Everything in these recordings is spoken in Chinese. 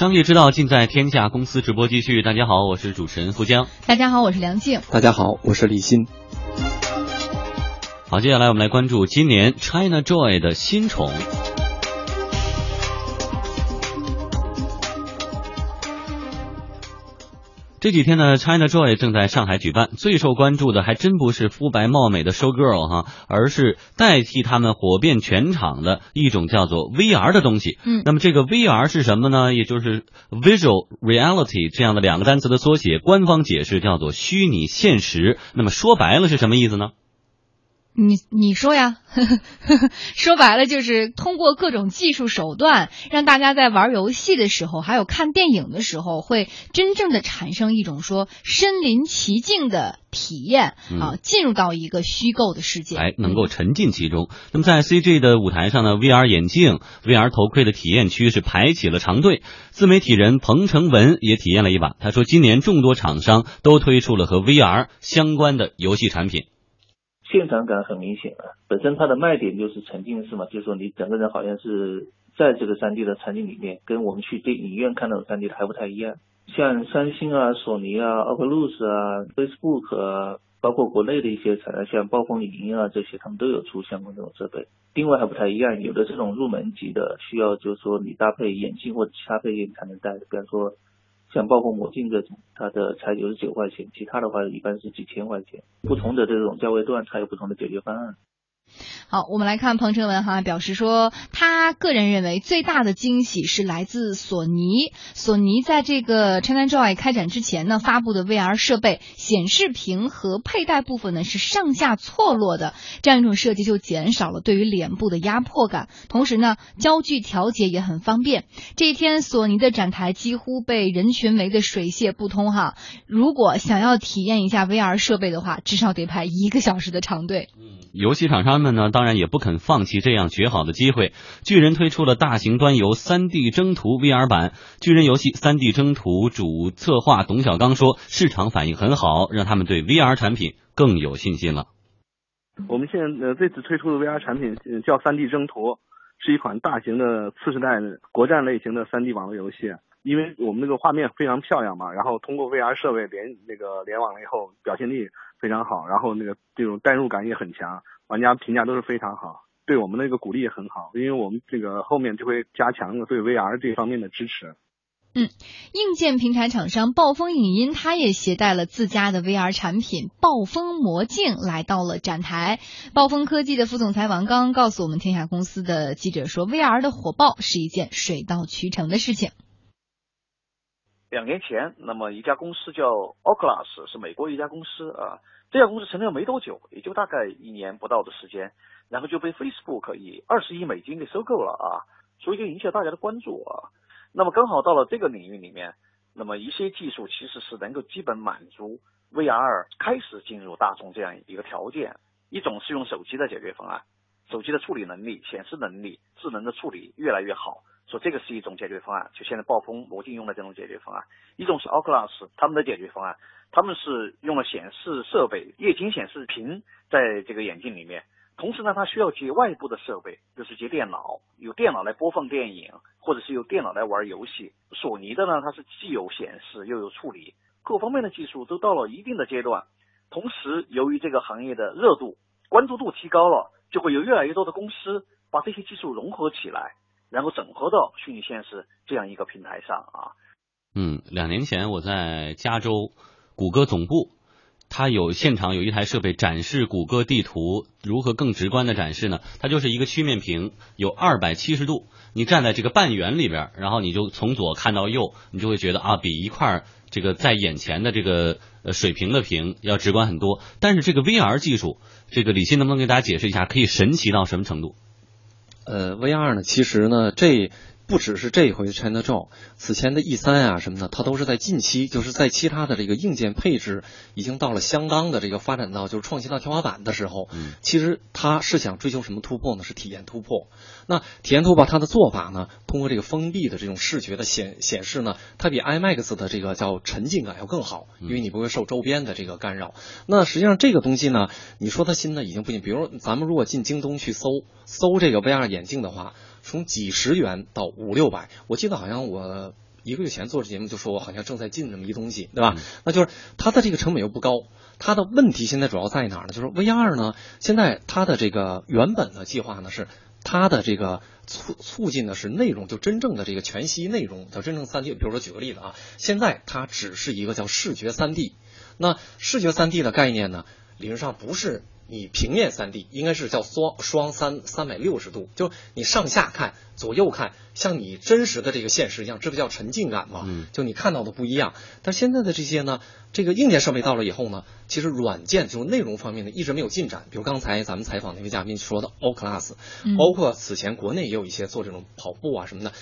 商业之道尽在天下公司直播继续。大家好，我是主持人付江。大家好，我是梁静。大家好，我是李欣。好，接下来我们来关注今年 China Joy 的新宠。这几天呢，China Joy 正在上海举办，最受关注的还真不是肤白貌美的 Show Girl 哈，而是代替他们火遍全场的一种叫做 VR 的东西。嗯，那么这个 VR 是什么呢？也就是 Visual Reality 这样的两个单词的缩写，官方解释叫做虚拟现实。那么说白了是什么意思呢？你你说呀呵呵，说白了就是通过各种技术手段，让大家在玩游戏的时候，还有看电影的时候，会真正的产生一种说身临其境的体验啊，进入到一个虚构的世界，哎，能够沉浸其中。那么在 CG 的舞台上呢，VR 眼镜、VR 头盔的体验区是排起了长队。自媒体人彭成文也体验了一把，他说，今年众多厂商都推出了和 VR 相关的游戏产品。现场感很明显啊，本身它的卖点就是沉浸式嘛，就是说你整个人好像是在这个 3D 的场景里面，跟我们去电影院看到的 3D 的还不太一样。像三星啊、索尼啊、Oculus 啊、Facebook 啊，包括国内的一些厂商，像暴风影音啊这些，他们都有出相关这种设备。定位还不太一样，有的这种入门级的，需要就是说你搭配眼镜或者其他配件才能戴，比方说。像包括魔镜这种，它的才九十九块钱，其他的话一般是几千块钱。不同的这种价位段，它有不同的解决方案。好，我们来看彭成文哈表示说，他个人认为最大的惊喜是来自索尼。索尼在这个 China Joy 开展之前呢，发布的 VR 设备显示屏和佩戴部分呢是上下错落的，这样一种设计就减少了对于脸部的压迫感，同时呢，焦距调节也很方便。这一天，索尼的展台几乎被人群围得水泄不通哈。如果想要体验一下 VR 设备的话，至少得排一个小时的长队。嗯，游戏厂商。们呢，当然也不肯放弃这样绝好的机会。巨人推出了大型端游三 D 征途 VR 版。巨人游戏三 D 征途主策划董小刚说，市场反应很好，让他们对 VR 产品更有信心了。我们现在呃这次推出的 VR 产品叫三 D 征途，是一款大型的次世代国战类型的三 D 网络游戏。因为我们那个画面非常漂亮嘛，然后通过 VR 设备连那个联网了以后，表现力非常好，然后那个这种代入感也很强，玩家评价都是非常好，对我们的一个鼓励也很好，因为我们这个后面就会加强对 VR 这方面的支持。嗯，硬件平台厂商暴风影音，它也携带了自家的 VR 产品暴风魔镜来到了展台。暴风科技的副总裁王刚告诉我们天下公司的记者说，VR 的火爆是一件水到渠成的事情。两年前，那么一家公司叫 Oculus，是美国一家公司啊。这家公司成立没多久，也就大概一年不到的时间，然后就被 Facebook 以二十亿美金给收购了啊，所以就引起了大家的关注啊。那么刚好到了这个领域里面，那么一些技术其实是能够基本满足 VR 开始进入大众这样一个条件。一种是用手机的解决方案，手机的处理能力、显示能力、智能的处理越来越好。说这个是一种解决方案，就现在暴风魔镜用的这种解决方案。一种是 Oculus 他们的解决方案，他们是用了显示设备、液晶显示屏在这个眼镜里面，同时呢，它需要接外部的设备，就是接电脑，有电脑来播放电影，或者是有电脑来玩游戏。索尼的呢，它是既有显示又有处理，各方面的技术都到了一定的阶段。同时，由于这个行业的热度、关注度提高了，就会有越来越多的公司把这些技术融合起来。然后整合到虚拟现实这样一个平台上啊。嗯，两年前我在加州谷歌总部，它有现场有一台设备展示谷歌地图，如何更直观的展示呢？它就是一个曲面屏，有二百七十度，你站在这个半圆里边，然后你就从左看到右，你就会觉得啊，比一块这个在眼前的这个呃水平的屏要直观很多。但是这个 VR 技术，这个李欣能不能给大家解释一下，可以神奇到什么程度？呃，VR 呢，其实呢，这不只是这一回 China Joy，此前的 E 三啊什么的，它都是在近期，就是在其他的这个硬件配置已经到了相当的这个发展到就是创新到天花板的时候，嗯，其实它是想追求什么突破呢？是体验突破。那体验突破它的做法呢，通过这个封闭的这种视觉的显显示呢，它比 IMAX 的这个叫沉浸感要更好，因为你不会受周边的这个干扰。那实际上这个东西呢，你说它新呢已经不行，比如咱们如果进京东去搜搜这个 VR 眼镜的话。从几十元到五六百，我记得好像我一个月前做这节目就说我好像正在进这么一东西，对吧？那就是它的这个成本又不高，它的问题现在主要在哪儿呢？就是 VR 呢，现在它的这个原本的计划呢是它的这个促促进的是内容，就真正的这个全息内容，叫真正三 D。比如说举个例子啊，现在它只是一个叫视觉三 D，那视觉三 D 的概念呢，理论上不是。你平面三 D 应该是叫双双三三百六十度，就你上下看、左右看，像你真实的这个现实一样，这不叫沉浸感吗？嗯，就你看到的不一样。但现在的这些呢，这个硬件设备到了以后呢，其实软件就是内容方面呢一直没有进展。比如刚才咱们采访那位嘉宾说的 Oculus，包括此前国内也有一些做这种跑步啊什么的，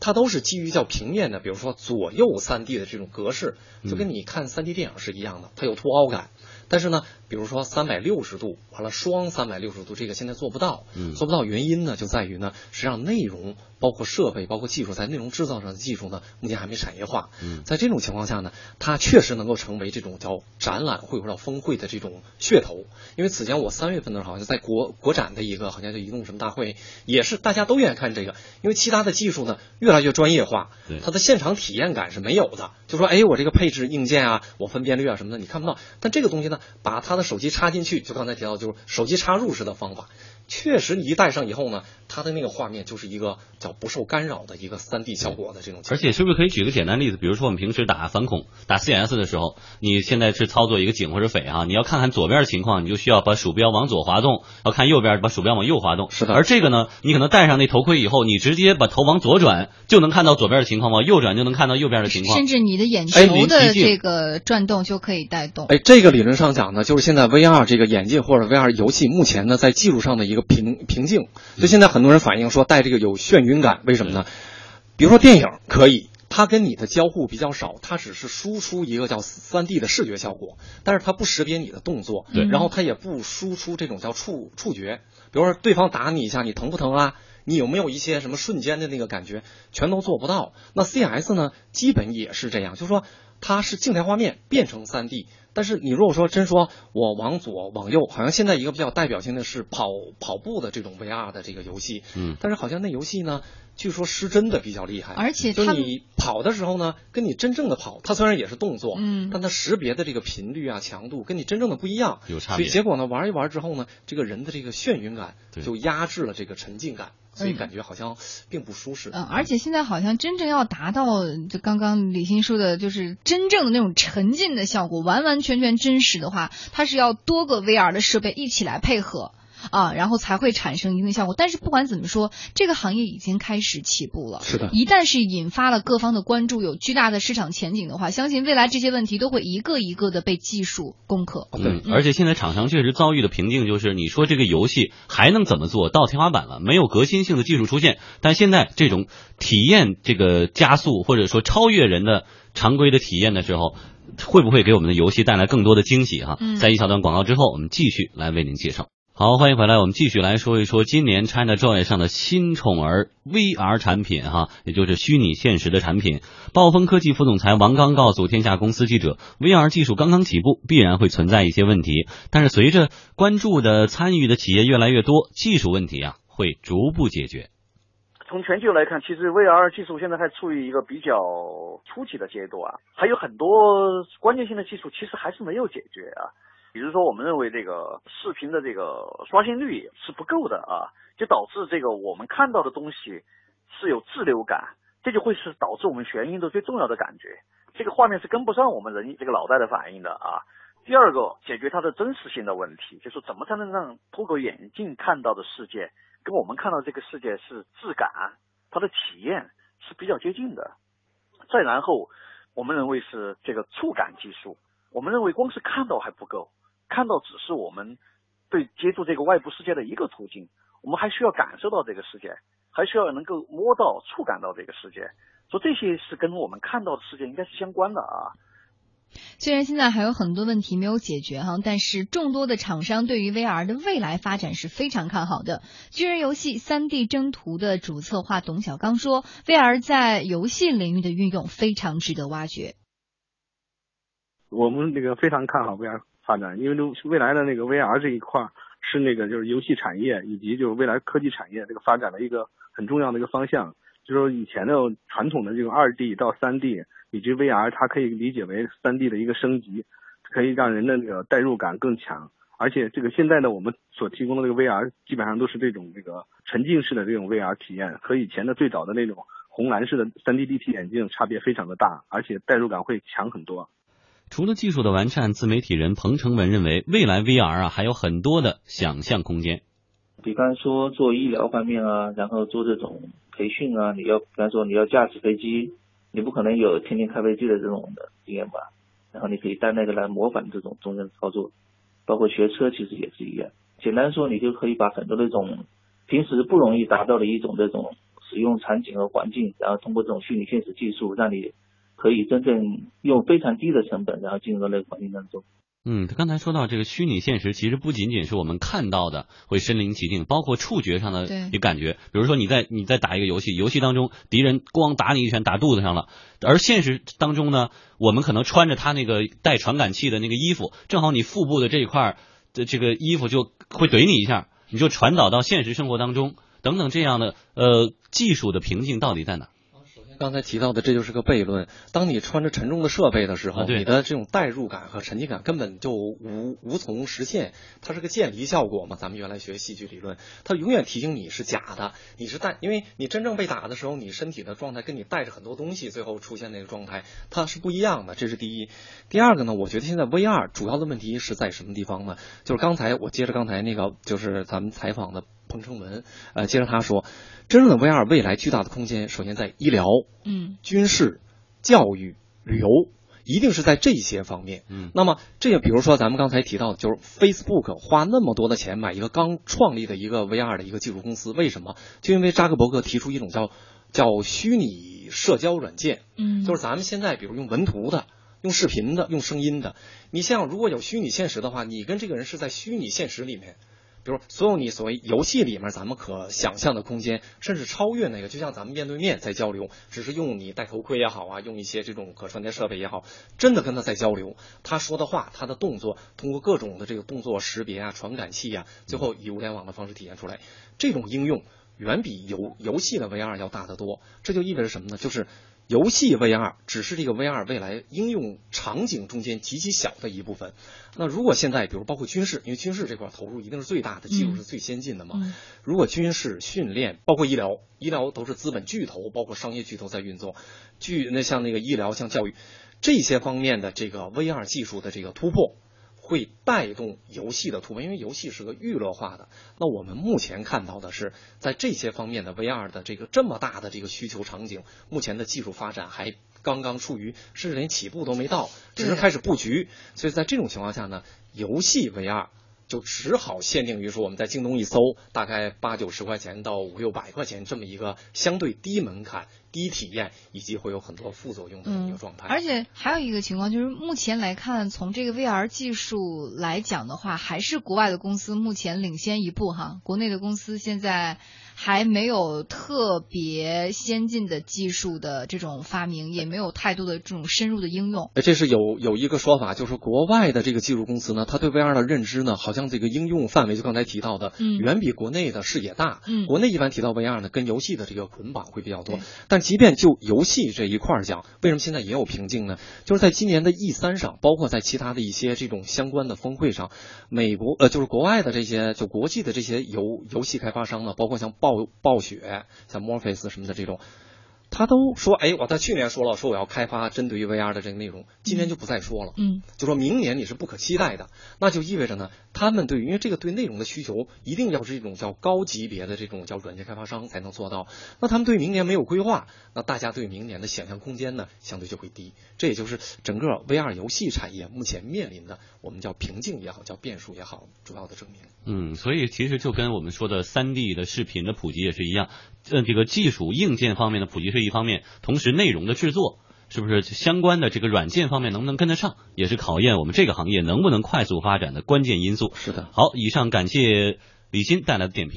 它都是基于叫平面的，比如说左右三 D 的这种格式，就跟你看三 D 电影是一样的，它有凸凹感。但是呢，比如说三百六十度，完了双三百六十度，这个现在做不到，嗯，做不到原因呢，就在于呢，实际上内容包括设备、包括技术，在内容制造上的技术呢，目前还没产业化。嗯，在这种情况下呢，它确实能够成为这种叫展览会或者峰会的这种噱头。因为此前我三月份的时候，好像在国国展的一个好像叫移动什么大会，也是大家都愿意看这个，因为其他的技术呢越来越专业化，它的现场体验感是没有的。就说哎，我这个配置硬件啊，我分辨率啊什么的你看不到，但这个东西呢。把他的手机插进去，就刚才提到，就是手机插入式的方法。确实，你一戴上以后呢，它的那个画面就是一个叫不受干扰的一个三 D 效果的这种。而且，是不是可以举个简单例子？比如说，我们平时打反恐、打 CS 的时候，你现在是操作一个警或者匪啊，你要看看左边的情况，你就需要把鼠标往左滑动；要看右边，把鼠标往右滑动。是的。而这个呢，你可能戴上那头盔以后，你直接把头往左转，就能看到左边的情况；往右转就能看到右边的情况。甚至你的眼球的这个转动就可以带动。哎，这个理论上讲呢，就是现在 VR 这个眼镜或者 VR 游戏目前呢，在技术上的一个瓶瓶颈。所以现在很多人反映说戴这个有眩晕感，为什么呢？比如说电影可以，它跟你的交互比较少，它只是输出一个叫三 D 的视觉效果，但是它不识别你的动作，对，然后它也不输出这种叫触触觉，比如说对方打你一下，你疼不疼啊？你有没有一些什么瞬间的那个感觉？全都做不到。那 CS 呢，基本也是这样，就是说它是静态画面变成三 D。但是你如果说真说我往左往右，好像现在一个比较代表性的是跑跑步的这种 VR 的这个游戏，嗯，但是好像那游戏呢，据说失真的比较厉害，而且就你跑的时候呢，跟你真正的跑，它虽然也是动作，嗯，但它识别的这个频率啊、强度跟你真正的不一样，有差别。所以结果呢，玩一玩之后呢，这个人的这个眩晕感就压制了这个沉浸感。所以感觉好像并不舒适。嗯，而且现在好像真正要达到，就刚刚李欣说的，就是真正的那种沉浸的效果，完完全全真实的话，它是要多个 VR 的设备一起来配合。啊，然后才会产生一定效果。但是不管怎么说，这个行业已经开始起步了。是的，一旦是引发了各方的关注，有巨大的市场前景的话，相信未来这些问题都会一个一个的被技术攻克。嗯，而且现在厂商确实遭遇的瓶颈就是，你说这个游戏还能怎么做到天花板了？没有革新性的技术出现。但现在这种体验这个加速或者说超越人的常规的体验的时候，会不会给我们的游戏带来更多的惊喜？哈，在一小段广告之后，我们继续来为您介绍。好，欢迎回来。我们继续来说一说今年 ChinaJoy 上的新宠儿 VR 产品，哈，也就是虚拟现实的产品。暴风科技副总裁王刚告诉天下公司记者，VR 技术刚刚起步，必然会存在一些问题，但是随着关注的、参与的企业越来越多，技术问题啊会逐步解决。从全球来看，其实 VR 技术现在还处于一个比较初级的阶段啊，还有很多关键性的技术其实还是没有解决啊。比如说，我们认为这个视频的这个刷新率是不够的啊，就导致这个我们看到的东西是有滞留感，这就会是导致我们眩晕的最重要的感觉。这个画面是跟不上我们人这个脑袋的反应的啊。第二个，解决它的真实性的问题，就是怎么才能让透过眼镜看到的世界跟我们看到这个世界是质感，它的体验是比较接近的。再然后，我们认为是这个触感技术，我们认为光是看到还不够。看到只是我们对接触这个外部世界的一个途径，我们还需要感受到这个世界，还需要能够摸到、触感到这个世界，所以这些是跟我们看到的世界应该是相关的啊。虽然现在还有很多问题没有解决哈，但是众多的厂商对于 VR 的未来发展是非常看好的。巨人游戏 3D 征途的主策划董小刚说，VR 在游戏领域的运用非常值得挖掘。我们那个非常看好 VR。发展，因为未来的那个 VR 这一块是那个就是游戏产业以及就是未来科技产业这个发展的一个很重要的一个方向。就是说以前的传统的这种二 D 到三 D 以及 VR，它可以理解为三 D 的一个升级，可以让人的那个代入感更强。而且这个现在的我们所提供的这个 VR 基本上都是这种这个沉浸式的这种 VR 体验，和以前的最早的那种红蓝式的三 D 立体眼镜差别非常的大，而且代入感会强很多。除了技术的完善，自媒体人彭成文认为，未来 VR 啊还有很多的想象空间。比方说做医疗方面啊，然后做这种培训啊，你要比方说你要驾驶飞机，你不可能有天天开飞机的这种的经验吧？然后你可以带那个来模仿这种中间操作。包括学车其实也是一样，简单说，你就可以把很多那种平时不容易达到的一种这种使用场景和环境，然后通过这种虚拟现实技术，让你可以真正用非常低的成本，然后进入到那个环境当中。嗯，他刚才说到这个虚拟现实，其实不仅仅是我们看到的会身临其境，包括触觉上的一个感觉。比如说你在你在打一个游戏，游戏当中敌人咣打你一拳打肚子上了，而现实当中呢，我们可能穿着他那个带传感器的那个衣服，正好你腹部的这一块的这个衣服就会怼你一下，你就传导到现实生活当中，等等这样的呃技术的瓶颈到底在哪？刚才提到的，这就是个悖论。当你穿着沉重的设备的时候，你的这种代入感和沉浸感根本就无无从实现。它是个渐离效果嘛？咱们原来学戏剧理论，它永远提醒你是假的，你是带，因为你真正被打的时候，你身体的状态跟你带着很多东西，最后出现那个状态，它是不一样的。这是第一。第二个呢？我觉得现在 VR 主要的问题是在什么地方呢？就是刚才我接着刚才那个，就是咱们采访的。彭成文，呃，接着他说，真正的 VR 未来巨大的空间，首先在医疗、嗯，军事、教育、旅游，一定是在这些方面。嗯，那么这个，比如说咱们刚才提到的，就是 Facebook 花那么多的钱买一个刚创立的一个 VR 的一个技术公司，为什么？就因为扎克伯格提出一种叫叫虚拟社交软件。嗯，就是咱们现在比如用文图的、用视频的、用声音的，你像如果有虚拟现实的话，你跟这个人是在虚拟现实里面。比如所有你所谓游戏里面咱们可想象的空间，甚至超越那个，就像咱们面对面在交流，只是用你戴头盔也好啊，用一些这种可穿戴设备也好，真的跟他在交流，他说的话，他的动作，通过各种的这个动作识别啊、传感器啊，最后以物联网的方式体现出来，这种应用远比游游戏的 VR 要大得多。这就意味着什么呢？就是游戏 VR 只是这个 VR 未来应用场景中间极其小的一部分。那如果现在，比如包括军事，因为军事这块投入一定是最大的，技术是最先进的嘛。如果军事训练，包括医疗，医疗都是资本巨头，包括商业巨头在运作。巨那像那个医疗，像教育这些方面的这个 VR 技术的这个突破，会带动游戏的突破，因为游戏是个娱乐化的。那我们目前看到的是，在这些方面的 VR 的这个这么大的这个需求场景，目前的技术发展还。刚刚处于，甚至连起步都没到，只是开始布局。所以在这种情况下呢，游戏 VR 就只好限定于说，我们在京东一搜，大概八九十块钱到五六百块钱这么一个相对低门槛、低体验，以及会有很多副作用的一个状态。而且还有一个情况就是，目前来看，从这个 VR 技术来讲的话，还是国外的公司目前领先一步哈。国内的公司现在。还没有特别先进的技术的这种发明，也没有太多的这种深入的应用。这是有有一个说法，就是国外的这个技术公司呢，他对 VR 的认知呢，好像这个应用范围就刚才提到的，嗯，远比国内的视野大。嗯，国内一般提到 VR 呢，跟游戏的这个捆绑会比较多。但即便就游戏这一块讲，为什么现在也有瓶颈呢？就是在今年的 E 三上，包括在其他的一些这种相关的峰会上，美国呃，就是国外的这些就国际的这些游游戏开发商呢，包括像。暴暴雪像 Morpheus 什么的这种。他都说，哎，我在去年说了，说我要开发针对于 VR 的这个内容，今年就不再说了，嗯，就说明年你是不可期待的，那就意味着呢，他们对于，因为这个对内容的需求，一定要是一种叫高级别的这种叫软件开发商才能做到，那他们对明年没有规划，那大家对明年的想象空间呢，相对就会低，这也就是整个 VR 游戏产业目前面临的我们叫瓶颈也好，叫变数也好，主要的证明。嗯，所以其实就跟我们说的三 D 的视频的普及也是一样，呃，这个技术硬件方面的普及是一方面，同时内容的制作是不是相关的这个软件方面能不能跟得上，也是考验我们这个行业能不能快速发展的关键因素。是的。好，以上感谢李欣带来的点评。